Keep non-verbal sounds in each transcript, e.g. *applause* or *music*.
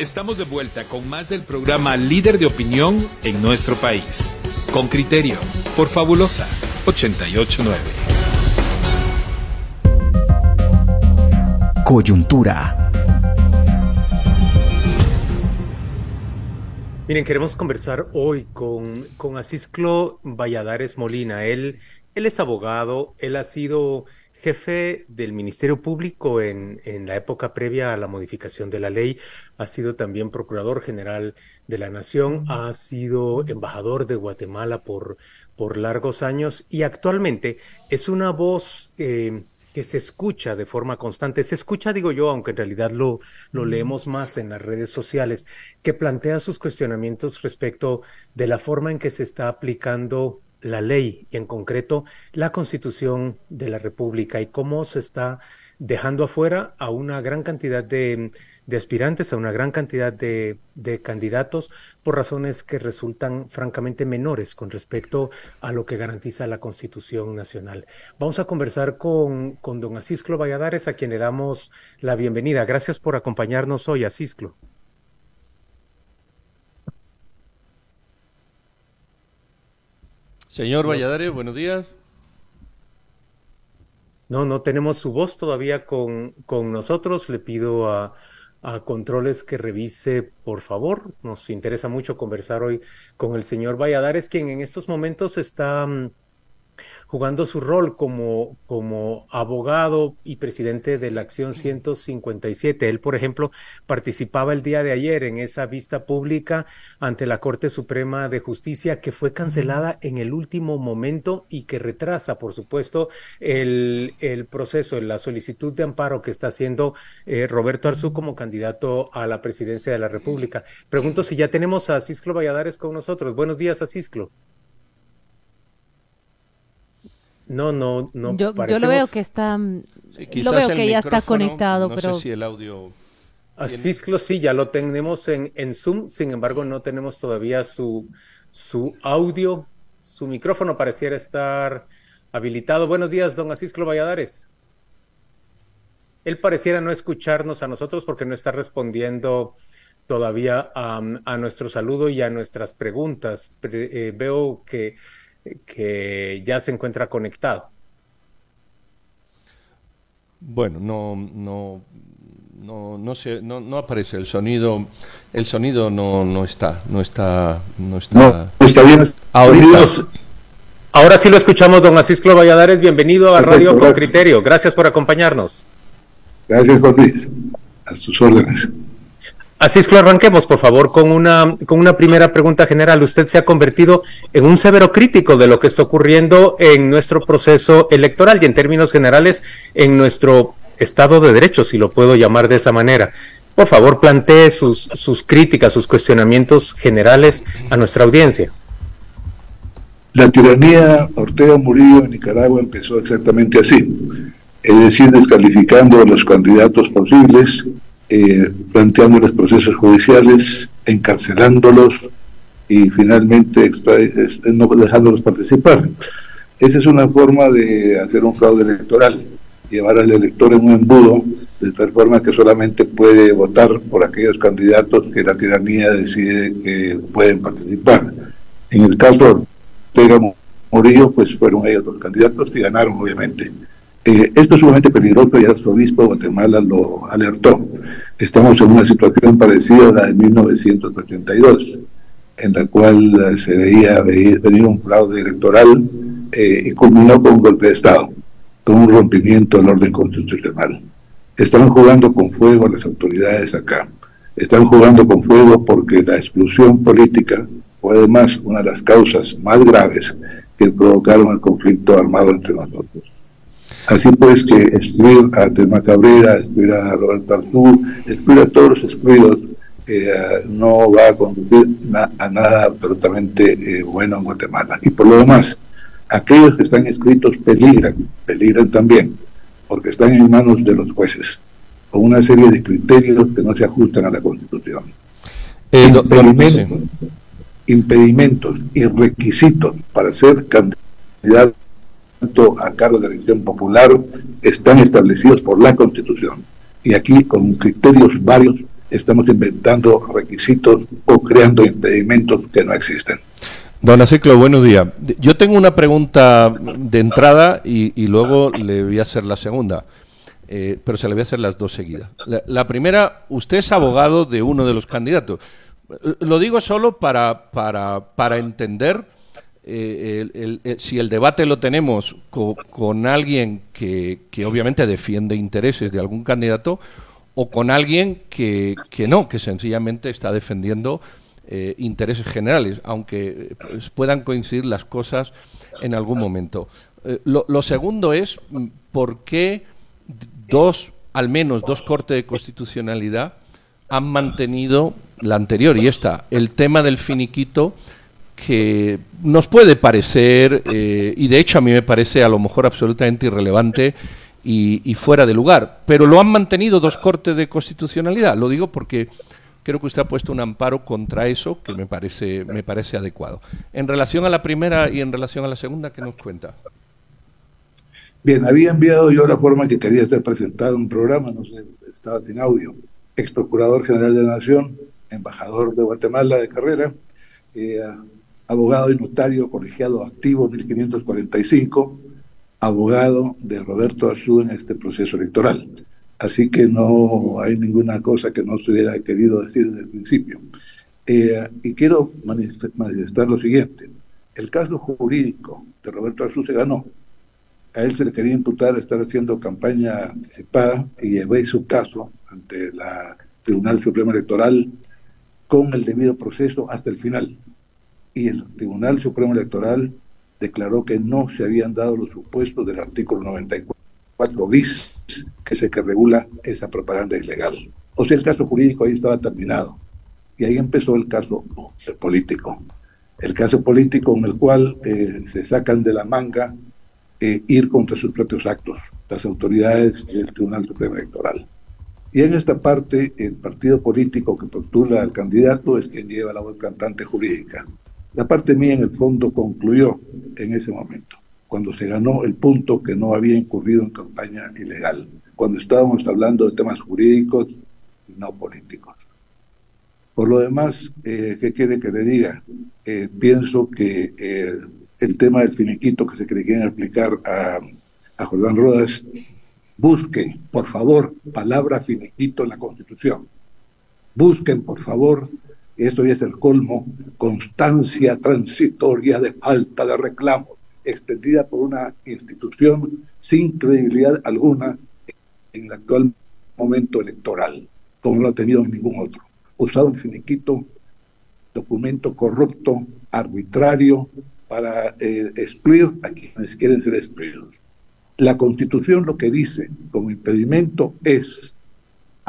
Estamos de vuelta con más del programa Líder de Opinión en nuestro país. Con criterio, por Fabulosa 889. Coyuntura. Miren, queremos conversar hoy con, con Asisclo Valladares Molina. Él, él es abogado, él ha sido jefe del Ministerio Público en, en, la época previa a la modificación de la ley, ha sido también Procurador General de la Nación, ha sido embajador de Guatemala por, por largos años y actualmente es una voz eh, que se escucha de forma constante, se escucha, digo yo, aunque en realidad lo, lo leemos más en las redes sociales, que plantea sus cuestionamientos respecto de la forma en que se está aplicando la ley y en concreto la constitución de la República y cómo se está dejando afuera a una gran cantidad de, aspirantes, a una gran cantidad de, de, candidatos por razones que resultan francamente menores con respecto a lo que garantiza la constitución nacional. Vamos a conversar con, con don Asisclo Valladares, a quien le damos la bienvenida. Gracias por acompañarnos hoy, Asisclo. Señor Valladares, buenos días. No, no tenemos su voz todavía con, con nosotros. Le pido a, a, Controles que revise, por favor. Nos interesa mucho conversar hoy con el señor Valladares, quien en estos momentos está jugando su rol como, como abogado y presidente de la Acción 157. Él, por ejemplo, participaba el día de ayer en esa vista pública ante la Corte Suprema de Justicia que fue cancelada en el último momento y que retrasa, por supuesto, el, el proceso, la solicitud de amparo que está haciendo eh, Roberto Arzú como candidato a la presidencia de la República. Pregunto si ya tenemos a Cisclo Valladares con nosotros. Buenos días, Cisclo. No, no, no. Yo, yo lo veo que está. Sí, lo veo que ya está conectado, no pero. Sé si el audio. Así es, sí, ya lo tenemos en, en Zoom, sin embargo, no tenemos todavía su, su audio. Su micrófono pareciera estar habilitado. Buenos días, don Asisclo Valladares. Él pareciera no escucharnos a nosotros porque no está respondiendo todavía a, a nuestro saludo y a nuestras preguntas. Eh, veo que que ya se encuentra conectado. Bueno, no, no, no, no, se, no, no aparece el sonido, el sonido no, no está, no está, no está. No, está bien. Ahorita, ahora sí lo escuchamos, don Asisclo Valladares, bienvenido a Radio Con Criterio, gracias por acompañarnos. Gracias, Juan Luis, a sus órdenes. Así es que arranquemos, por favor, con una, con una primera pregunta general. Usted se ha convertido en un severo crítico de lo que está ocurriendo en nuestro proceso electoral y en términos generales en nuestro Estado de Derecho, si lo puedo llamar de esa manera. Por favor, plantee sus, sus críticas, sus cuestionamientos generales a nuestra audiencia. La tiranía Ortega Murillo en Nicaragua empezó exactamente así, es decir, descalificando a los candidatos posibles, eh, planteándoles procesos judiciales, encarcelándolos y finalmente no dejándolos participar. Esa es una forma de hacer un fraude electoral, llevar al elector en un embudo de tal forma que solamente puede votar por aquellos candidatos que la tiranía decide que pueden participar. En el caso de Ortega Murillo, pues fueron ellos los candidatos y ganaron, obviamente. Eh, esto es sumamente peligroso y el arzobispo de Guatemala lo alertó. Estamos en una situación parecida a la de 1982, en la cual eh, se veía venir un fraude electoral eh, y culminó con un golpe de Estado, con un rompimiento del orden constitucional. Están jugando con fuego las autoridades acá. Están jugando con fuego porque la exclusión política fue además una de las causas más graves que provocaron el conflicto armado entre nosotros. Así pues que excluir a Telma Cabrera, excluir a Roberto Arzú, excluir a todos los excluidos, eh, no va a conducir a nada absolutamente eh, bueno en Guatemala. Y por lo demás, aquellos que están escritos peligran, peligran también, porque están en manos de los jueces, con una serie de criterios que no se ajustan a la Constitución. Eh, impedimentos, impedimentos y requisitos para ser candidato a cargo de la elección popular están establecidos por la Constitución. Y aquí, con criterios varios, estamos inventando requisitos o creando impedimentos que no existen. Don Aciclo, buenos días. Yo tengo una pregunta de entrada y, luego le voy a hacer la segunda, eh, pero se le voy a hacer las dos seguidas. La, primera, usted es abogado de uno de los candidatos. Lo digo solo para, para, para entender eh, si el debate lo tenemos con, alguien que, obviamente defiende intereses de algún candidato o con alguien que, no, que sencillamente está defendiendo eh, intereses generales, aunque pues, puedan coincidir las cosas en algún momento. Eh, lo, segundo es mm, por qué dos, al menos dos cortes de constitucionalidad han mantenido la anterior y esta, el tema del finiquito que nos puede parecer, eh, y de hecho a mí me parece a lo mejor absolutamente irrelevante y, fuera de lugar, pero lo han mantenido dos cortes de constitucionalidad. Lo digo porque creo que usted ha puesto un amparo contra eso que me parece, me parece adecuado. En relación a la primera y en relación a la segunda, ¿qué nos cuenta? Bien, había enviado yo la forma que quería ser presentado en un programa, no sé, estaba sin audio. Ex Procurador General de la Nación, embajador de Guatemala de carrera, eh, abogado y notario colegiado activo 1545, abogado de Roberto Azú en este proceso electoral. Así que no hay ninguna cosa que no se hubiera querido decir desde el principio. Eh, y quiero manifestar lo siguiente. El caso jurídico de Roberto Arzú se ganó. A él se le quería imputar estar haciendo campaña anticipada y llevé su caso ante el Tribunal Supremo Electoral con el debido proceso hasta el final. Y el Tribunal Supremo Electoral declaró que no se habían dado los supuestos del artículo 94 4 bis, que es el que regula esa propaganda ilegal. O sea, el caso jurídico ahí estaba terminado. Y ahí empezó el caso político. El caso político en el cual eh, se sacan de la manga eh, ir contra sus propios actos, las autoridades del Tribunal Supremo Electoral. Y en esta parte, el partido político que postula al candidato es quien lleva la voz cantante jurídica. La parte mía, en el fondo, concluyó en ese momento cuando se ganó el punto que no había incurrido en campaña ilegal, cuando estábamos hablando de temas jurídicos no políticos. Por lo demás, eh, ¿qué quiere que le diga? Eh, pienso que eh, el tema del finiquito que se quería aplicar a, a Jordán Rodas, busque, por favor, palabra finiquito en la Constitución. Busquen, por favor, esto es el colmo, constancia transitoria de falta de reclamos extendida por una institución sin credibilidad alguna en el actual momento electoral, como lo ha tenido en ningún otro. Usado el finiquito, documento corrupto, arbitrario, para eh, excluir a quienes quieren ser excluidos. La Constitución lo que dice como impedimento es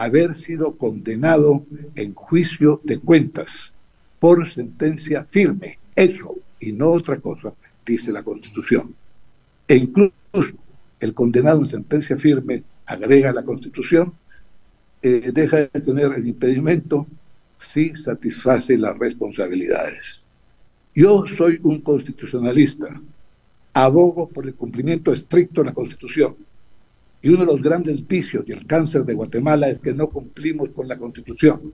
haber sido condenado en juicio de cuentas por sentencia firme, eso y no otra cosa, dice la Constitución. E incluso el condenado en sentencia firme agrega la Constitución, eh, deja de tener el impedimento si satisface las responsabilidades. Yo soy un constitucionalista, abogo por el cumplimiento estricto de la Constitución. Y uno de los grandes vicios y el cáncer de Guatemala es que no cumplimos con la Constitución,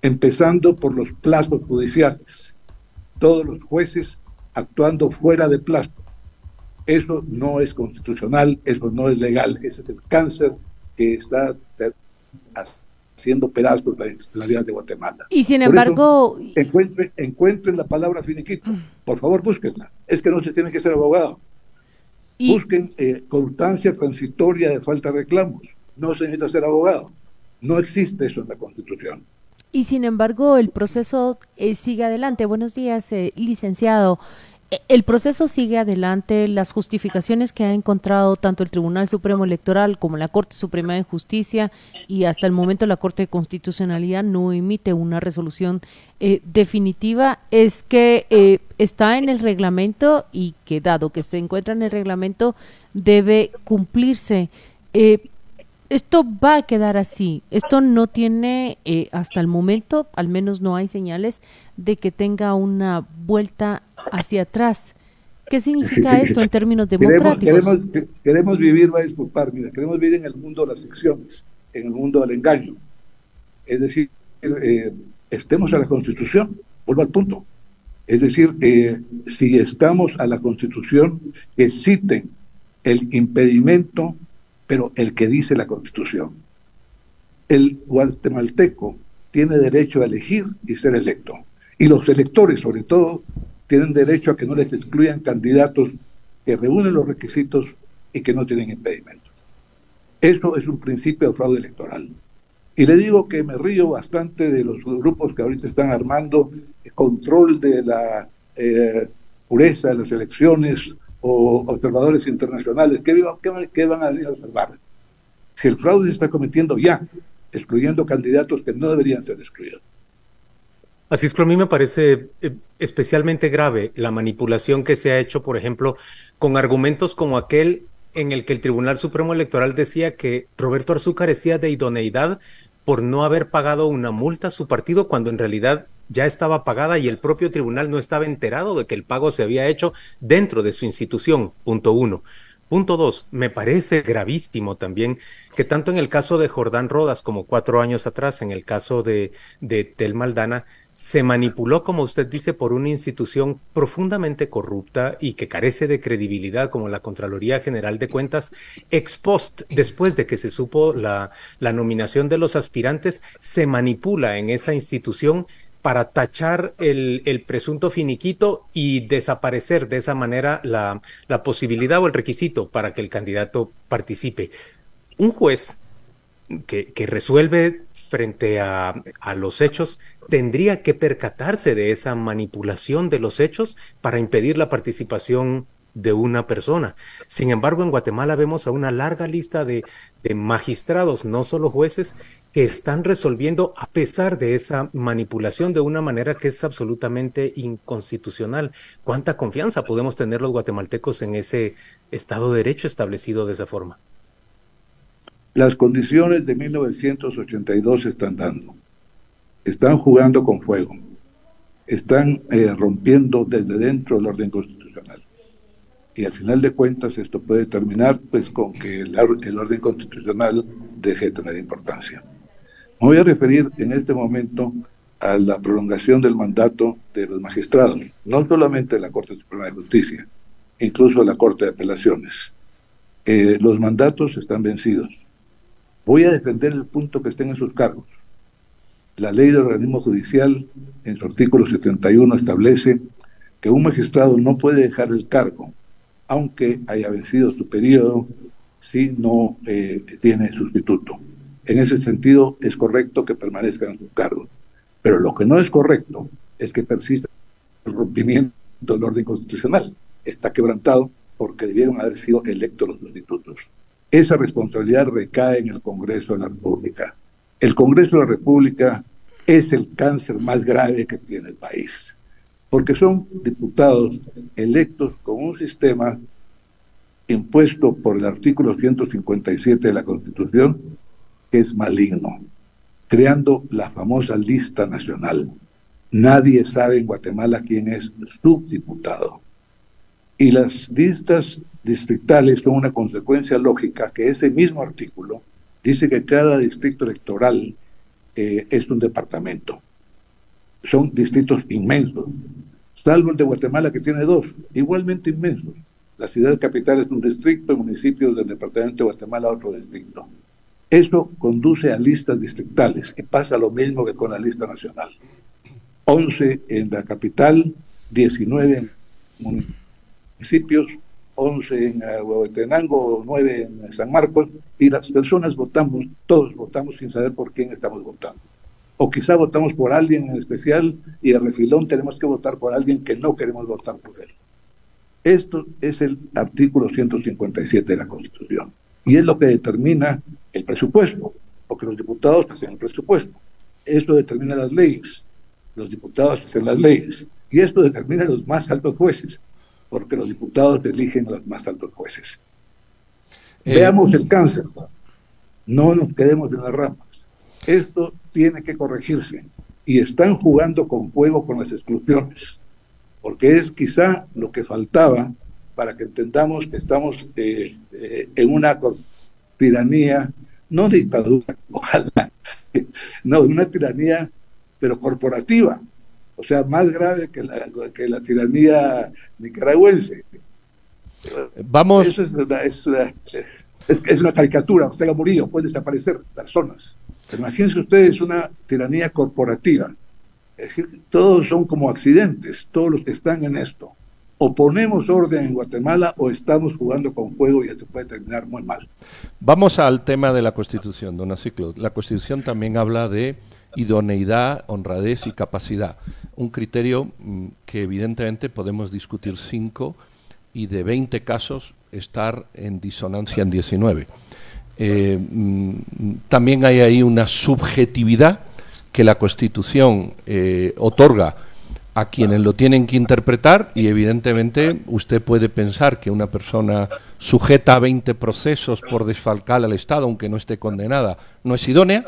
empezando por los plazos judiciales. Todos los jueces actuando fuera de plazo. Eso no es constitucional, eso no es legal, ese es el cáncer que está haciendo pedazos la institucionalidad de Guatemala. Y sin embargo... encuentren, la palabra finiquito, por favor búsquenla. Es que no se tiene que ser abogado. Busquen eh, constancia transitoria de falta de reclamos. No se necesita ser abogado. No existe eso en la Constitución. Y sin embargo, el proceso eh, sigue adelante. Buenos días, eh, licenciado. El proceso sigue adelante. Las justificaciones que ha encontrado tanto el Tribunal Supremo Electoral como la Corte Suprema de Justicia y hasta el momento la Corte de Constitucionalidad no emite una resolución eh, definitiva es que está en el reglamento y que dado que se encuentra en el reglamento debe cumplirse esto va a quedar así. Esto no tiene, eh, hasta el momento, al menos no hay señales de que tenga una vuelta hacia atrás. ¿Qué significa esto en términos democráticos? Queremos, vivir, va a disculpar, mira, queremos vivir en el mundo de las ficciones, en el mundo del engaño. Es decir, eh, estemos a la Constitución, vuelvo al punto. Es decir, eh, si estamos a la Constitución, que citen el impedimento, pero el que dice la Constitución. El guatemalteco tiene derecho a elegir y ser electo. Y los electores, sobre todo, tienen derecho a que no les excluyan candidatos que reúnen los requisitos y que no tienen impedimentos. Eso es un principio de fraude electoral. Y le digo que me río bastante de los grupos que ahorita están armando control de la eh, pureza de las elecciones o observadores internacionales. ¿Qué, qué van a venir a observar? Si el fraude se está cometiendo ya, excluyendo candidatos que no deberían ser excluidos. Así es que a mí me parece eh, especialmente grave la manipulación que se ha hecho, por ejemplo, con argumentos como aquel en el que el Tribunal Supremo Electoral decía que Roberto Arzú carecía de idoneidad por no haber pagado una multa a su partido cuando en realidad ya estaba pagada y el propio tribunal no estaba enterado de que el pago se había hecho dentro de su institución. Punto uno. Punto dos, me parece gravísimo también que tanto en el caso de Jordán Rodas como cuatro años atrás, en el caso de, de Tel Maldana, se manipuló, como usted dice, por una institución profundamente corrupta y que carece de credibilidad como la Contraloría General de Cuentas, ex post, después de que se supo la, la nominación de los aspirantes, se manipula en esa institución para tachar el, el, presunto finiquito y desaparecer de esa manera la, la, posibilidad o el requisito para que el candidato participe. Un juez que, que resuelve frente a, a, los hechos tendría que percatarse de esa manipulación de los hechos para impedir la participación de una persona. Sin embargo, en Guatemala vemos a una larga lista de, magistrados, no solo jueces, que están resolviendo a pesar de esa manipulación de una manera que es absolutamente inconstitucional. ¿Cuánta confianza podemos tener los guatemaltecos en ese Estado de Derecho establecido de esa forma? Las condiciones de 1982 están dando. Están jugando con fuego. Están eh, rompiendo desde dentro el orden constitucional y al final de cuentas esto puede terminar pues con que el, el, orden constitucional deje de tener importancia. Me voy a referir en este momento a la prolongación del mandato de los magistrados, no solamente de la Corte Suprema de Justicia, incluso de la Corte de Apelaciones. Eh, los mandatos están vencidos. Voy a defender el punto que estén en sus cargos. La ley del organismo judicial, en su artículo 71, establece que un magistrado no puede dejar el cargo, aunque haya vencido su periodo, si no eh, tiene sustituto. En ese sentido, es correcto que permanezcan en su cargo. Pero lo que no es correcto es que persista el rompimiento del orden constitucional. Está quebrantado porque debieron haber sido electos los sustitutos. Esa responsabilidad recae en el Congreso de la República. El Congreso de la República es el cáncer más grave que tiene el país, porque son diputados electos con un sistema impuesto por el artículo 157 de la Constitución que es maligno, creando la famosa lista nacional. Nadie sabe en Guatemala quién es su diputado. Y las listas distritales son una consecuencia lógica que ese mismo artículo dice que cada distrito electoral eh, es un departamento. Son distritos inmensos, salvo el de Guatemala que tiene dos, igualmente inmensos. La ciudad capital es un distrito, el municipio del departamento de Guatemala otro distrito. Eso conduce a listas distritales y pasa lo mismo que con la lista nacional. 11 en la capital, 19 en municipios, 11 en Huehuetenango, 9 en San Marcos, y las personas votamos, todos votamos sin saber por quién estamos votando. O quizá votamos por alguien en especial y de refilón tenemos que votar por alguien que no queremos votar por él. Esto es el artículo 157 de la Constitución y es lo que determina el presupuesto, porque los diputados hacen el presupuesto. Esto determina las leyes, los diputados hacen las leyes, y esto determina los más altos jueces, porque los diputados eligen a los más altos jueces. Eh, Veamos el cáncer, no nos quedemos en las ramas. Esto tiene que corregirse y están jugando con fuego con las exclusiones, porque es quizá lo que faltaba para que entendamos que estamos eh, eh, en una tiranía, no dictadura, *laughs* ojalá, no, una tiranía, pero corporativa, o sea, más grave que la, que la tiranía nicaragüense. Vamos. Eso es una, es una, es, una caricatura. Usted ha morido, pueden desaparecer personas. Imagínense ustedes una tiranía corporativa. Todos son como accidentes, todos los que están en esto. O ponemos orden en Guatemala o estamos jugando con fuego y esto puede terminar muy mal. Vamos al tema de la Constitución, don Aciclo. La Constitución también habla de idoneidad, honradez y capacidad. Un criterio mm, que evidentemente podemos discutir cinco y de 20 casos estar en disonancia en 19. Eh, mm, también hay ahí una subjetividad que la Constitución eh, otorga a quienes lo tienen que interpretar y evidentemente usted puede pensar que una persona sujeta a 20 procesos por desfalcar al Estado, aunque no esté condenada, no es idónea,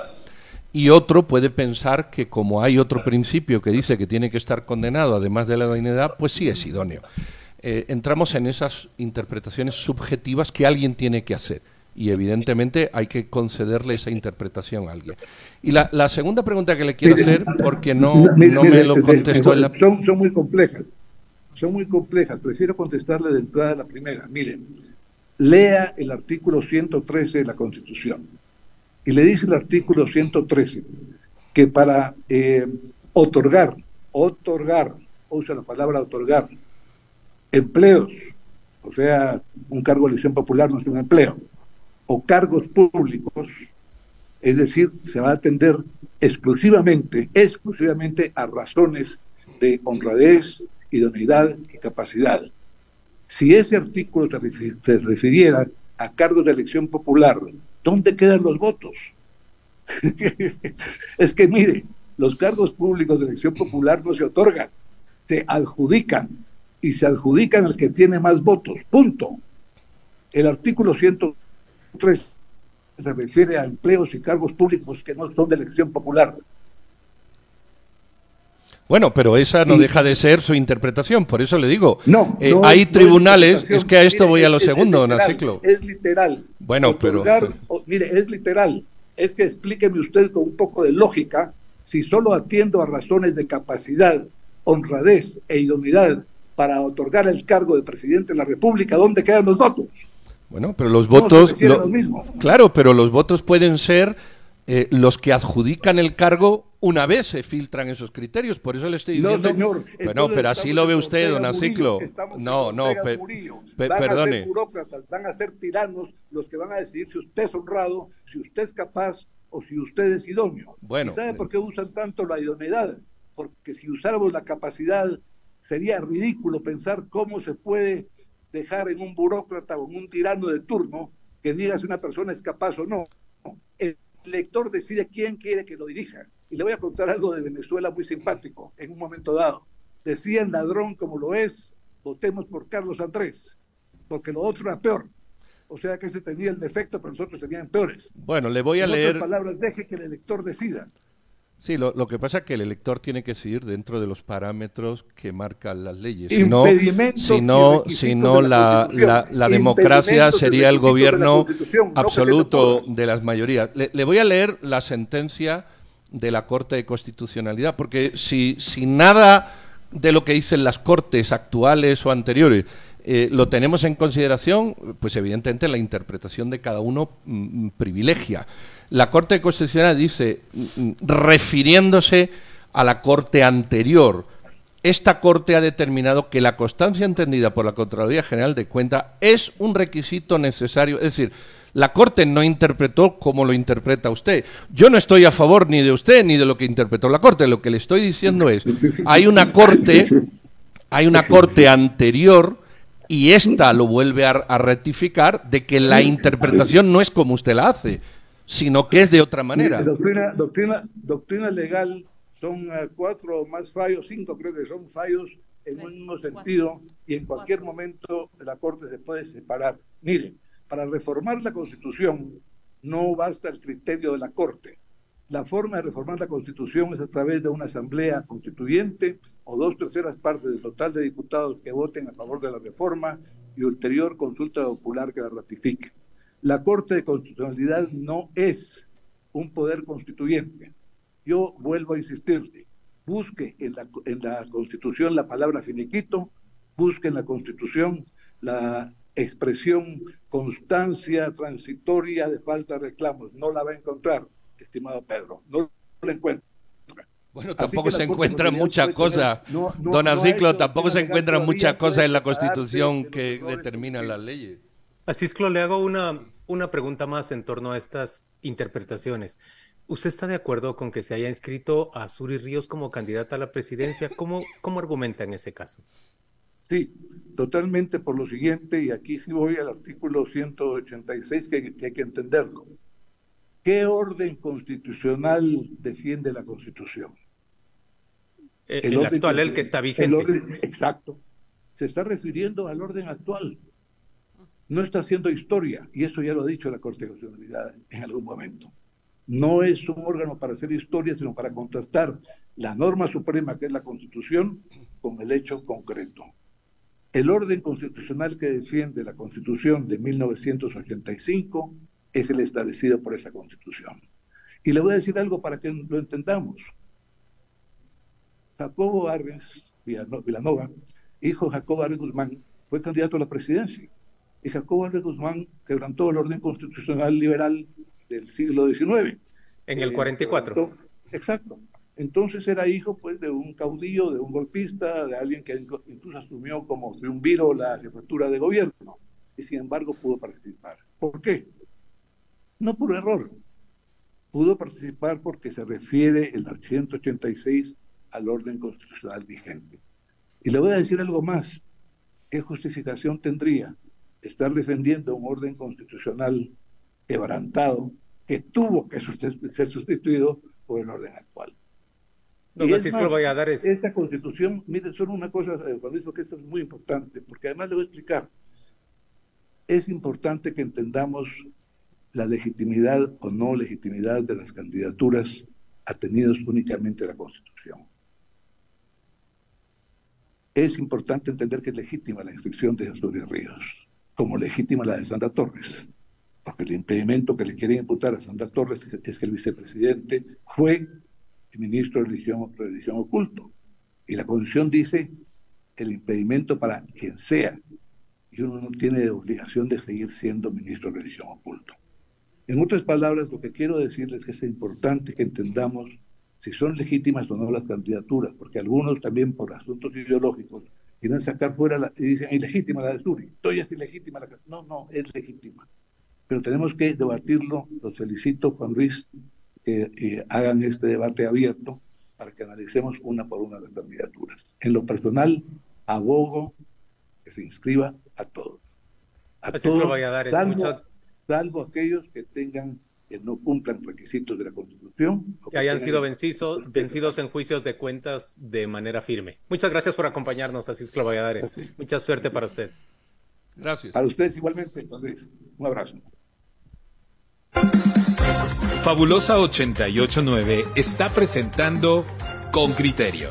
y otro puede pensar que como hay otro principio que dice que tiene que estar condenado, además de la idoneidad, pues sí es idóneo. Eh, entramos en esas interpretaciones subjetivas que alguien tiene que hacer y evidentemente hay que concederle esa interpretación a alguien. Y la, segunda pregunta que le quiero hacer, porque no, no me lo contestó. la... son, son muy complejas, son muy complejas, prefiero contestarle de entrada la primera. Miren, lea el artículo 113 de la Constitución y le dice el artículo 113 que para eh, otorgar, otorgar, usa la palabra otorgar, empleos, o sea, un cargo de elección popular no es un empleo, o cargos públicos, es decir, se va a atender exclusivamente, exclusivamente a razones de honradez, idoneidad y capacidad. Si ese artículo se refiriera a cargos de elección popular, ¿dónde quedan los votos? *laughs* es que mire, los cargos públicos de elección popular no se otorgan, se adjudican y se adjudican al que tiene más votos. Punto. El artículo 103 se refiere a empleos y cargos públicos que no son de elección popular. Bueno, pero esa no deja de ser su interpretación, por eso le digo. No, eh, hay tribunales, es, que a esto voy a lo segundo, don Naciclo. Es literal. Bueno, pero. mire, es literal. Es que explíqueme usted con un poco de lógica si solo atiendo a razones de capacidad, honradez e idoneidad para otorgar el cargo de presidente de la República, ¿dónde quedan los votos? Bueno, pero los votos... claro, pero los votos pueden ser eh, los que adjudican el cargo una vez se filtran esos criterios. Por eso le estoy diciendo... No, señor. Bueno, pero así lo ve usted, don Aciclo. No, no, perdone. A ser burócratas, van a ser tiranos los que van a decidir si usted es honrado, si usted es capaz o si usted es idóneo. Bueno. ¿Sabe por qué usan tanto la idoneidad? Porque si usáramos la capacidad sería ridículo pensar cómo se puede dejar en un burócrata o en un tirano de turno que diga si una persona es capaz o no. El lector decide quién quiere que lo dirija. Y le voy a contar algo de Venezuela muy simpático en un momento dado. Decían ladrón como lo es, votemos por Carlos Andrés, porque lo otro era peor. O sea que ese tenía el defecto, pero nosotros tenían peores. Bueno, le voy a leer. palabras, deje que el elector decida. Sí, lo, que pasa es que el elector tiene que seguir dentro de los parámetros que marcan las leyes. Si no, si no, si no la, la, democracia sería el gobierno absoluto de las mayorías. Le, voy a leer la sentencia de la Corte de Constitucionalidad, porque si, si nada de lo que dicen las Cortes actuales o anteriores eh, lo tenemos en consideración, pues evidentemente la interpretación de cada uno mm, mm, privilegia. La Corte Constitucional dice, mm, refiriéndose a la Corte anterior, esta Corte ha determinado que la constancia entendida por la Contraloría General de Cuentas es un requisito necesario, es decir, la Corte no interpretó como lo interpreta usted. Yo no estoy a favor ni de usted ni de lo que interpretó la Corte. Lo que le estoy diciendo es, hay una Corte, hay una Corte anterior y esta lo vuelve a, rectificar de que la interpretación no es como usted la hace, sino que es de otra manera. Doctrina, doctrina, doctrina legal son eh, cuatro más fallos, cinco creo que son fallos en un mismo sentido y en cualquier momento la Corte se puede separar. Mire, para reformar la Constitución no basta el criterio de la Corte. La forma de reformar la Constitución es a través de una asamblea constituyente o dos terceras partes del total de diputados que voten a favor de la reforma y ulterior consulta popular que la ratifique. La Corte de Constitucionalidad no es un poder constituyente. Yo vuelvo a insistirle, busque en la, en la Constitución la palabra finiquito, busque en la Constitución la expresión constancia transitoria de falta de reclamos. No la va a encontrar, estimado Pedro, no la encuentra. Bueno, tampoco se encuentran muchas cosas, don Aciclo, tampoco se encuentran muchas cosas en la Constitución que determinan las leyes. Asisclo, le hago una, una pregunta más en torno a estas interpretaciones. ¿Usted está de acuerdo con que se haya inscrito a Suri Ríos como candidata a la presidencia? ¿Cómo, cómo argumenta en ese caso? Sí, totalmente por lo siguiente, y aquí sí voy al artículo 186 que, que hay que entenderlo. ¿Qué orden constitucional defiende la Constitución? Eh, el, actual, el que está vigente. Orden, exacto. Se está refiriendo al orden actual. No está haciendo historia, y eso ya lo ha dicho la Corte de Constitucionalidad en algún momento. No es un órgano para hacer historia, sino para contrastar la norma suprema, que es la Constitución, con el hecho concreto. El orden constitucional que defiende la Constitución de 1985 es el establecido por esa Constitución. Y le voy a decir algo para que lo entendamos. Jacobo Arbenz Villanova, hijo de Jacobo Arbenz Guzmán, fue candidato a la presidencia. Y Jacobo Arbenz Guzmán quebrantó el orden constitucional liberal del siglo XIX. En el 44. Eh, exacto. Entonces era hijo pues de un caudillo, de un golpista, de alguien que incluso asumió como triunviro la jefatura de gobierno y sin embargo pudo participar. ¿Por qué? No por error. Pudo participar porque se refiere el 186 al orden constitucional vigente. Y le voy a decir algo más. ¿Qué justificación tendría estar defendiendo un orden constitucional quebrantado que tuvo que ser sustituido por el orden actual? Don Francisco Valladares. Esta constitución, mire, solo una cosa, eh, Francisco, que esto es muy importante, porque además le voy a explicar. Es importante que entendamos la legitimidad o no legitimidad de las candidaturas atenidos únicamente a la Constitución. Es importante entender que es legítima la inscripción de Jesús Ríos, como legítima la de Sandra Torres, porque el impedimento que le quieren imputar a Sandra Torres es que el vicepresidente fue ministro de religión, religión oculto. Y la Constitución dice el impedimento para quien sea, y uno no tiene obligación de seguir siendo ministro de religión oculto. En otras palabras, lo que quiero decirles es que es importante que entendamos si son legítimas o no las candidaturas, porque algunos también por asuntos ideológicos quieren sacar fuera la, y dicen ilegítima la de Suri, estoy es ilegítima la No, no, es legítima. Pero tenemos que debatirlo, los felicito Juan Luis que eh, hagan este debate abierto para que analicemos una por una las candidaturas. En lo personal, abogo que se inscriba a todos. A todos, salvo, salvo aquellos que tengan que no cumplan requisitos de la Constitución. Que, hayan sido vencidos, vencidos en juicios de cuentas de manera firme. Muchas gracias por acompañarnos, Asisclo Valladares. Mucha suerte para usted. Gracias. Para ustedes igualmente, entonces, un abrazo. Fabulosa 889 está presentando Con Criterio.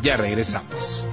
Ya regresamos.